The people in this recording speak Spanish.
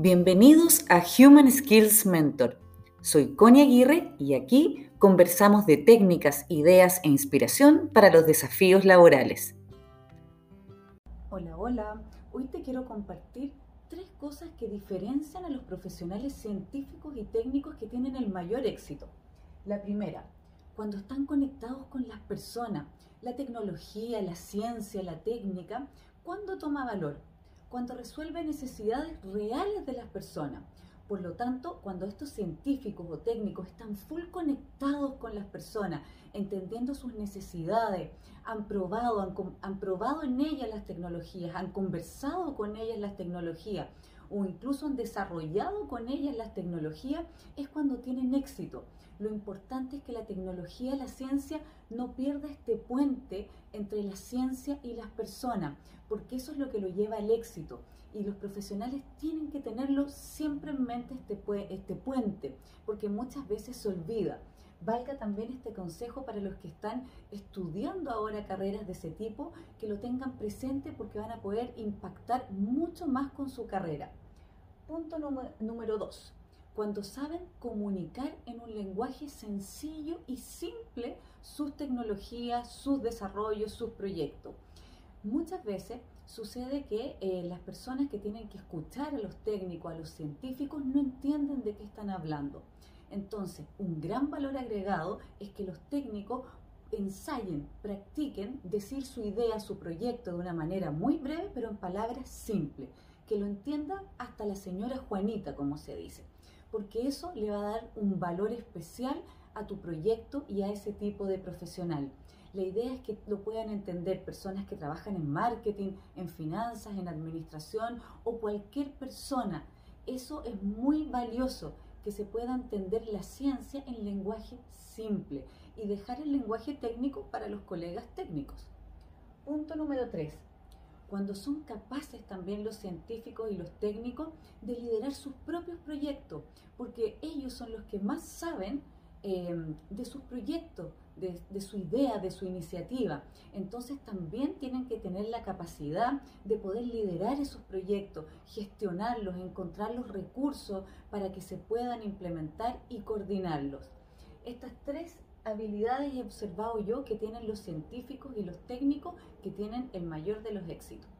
Bienvenidos a Human Skills Mentor. Soy Connie Aguirre y aquí conversamos de técnicas, ideas e inspiración para los desafíos laborales. Hola, hola. Hoy te quiero compartir tres cosas que diferencian a los profesionales científicos y técnicos que tienen el mayor éxito. La primera, cuando están conectados con las personas, la tecnología, la ciencia, la técnica, ¿cuándo toma valor? Cuando resuelve necesidades reales de las personas. Por lo tanto, cuando estos científicos o técnicos están full conectados con las personas, entendiendo sus necesidades, han probado, han, probado en ellas las tecnologías, han conversado con ellas las tecnologías o incluso han desarrollado con ellas las tecnologías, es cuando tienen éxito. Lo importante es que la tecnología, la ciencia, no pierda este puente entre la ciencia y las personas, porque eso es lo que lo lleva al éxito. Y los profesionales tienen que tenerlo siempre en mente este, este puente, porque muchas veces se olvida. Valga también este consejo para los que están estudiando ahora carreras de ese tipo, que lo tengan presente porque van a poder impactar mucho más con su carrera. Punto número dos cuando saben comunicar en un lenguaje sencillo y simple sus tecnologías, sus desarrollos, sus proyectos. Muchas veces sucede que eh, las personas que tienen que escuchar a los técnicos, a los científicos, no entienden de qué están hablando. Entonces, un gran valor agregado es que los técnicos ensayen, practiquen decir su idea, su proyecto de una manera muy breve, pero en palabras simples, que lo entienda hasta la señora Juanita, como se dice porque eso le va a dar un valor especial a tu proyecto y a ese tipo de profesional. La idea es que lo puedan entender personas que trabajan en marketing, en finanzas, en administración o cualquier persona. Eso es muy valioso, que se pueda entender la ciencia en lenguaje simple y dejar el lenguaje técnico para los colegas técnicos. Punto número 3 cuando son capaces también los científicos y los técnicos de liderar sus propios proyectos, porque ellos son los que más saben em, de sus proyectos, de, de, su idea, de su iniciativa. Entonces también tienen que tener la capacidad de poder liderar esos proyectos, gestionarlos, encontrar los recursos para que se puedan implementar y coordinarlos. Estas tres habilidades he observado yo que tienen los científicos y los técnicos que tienen el mayor de los éxitos.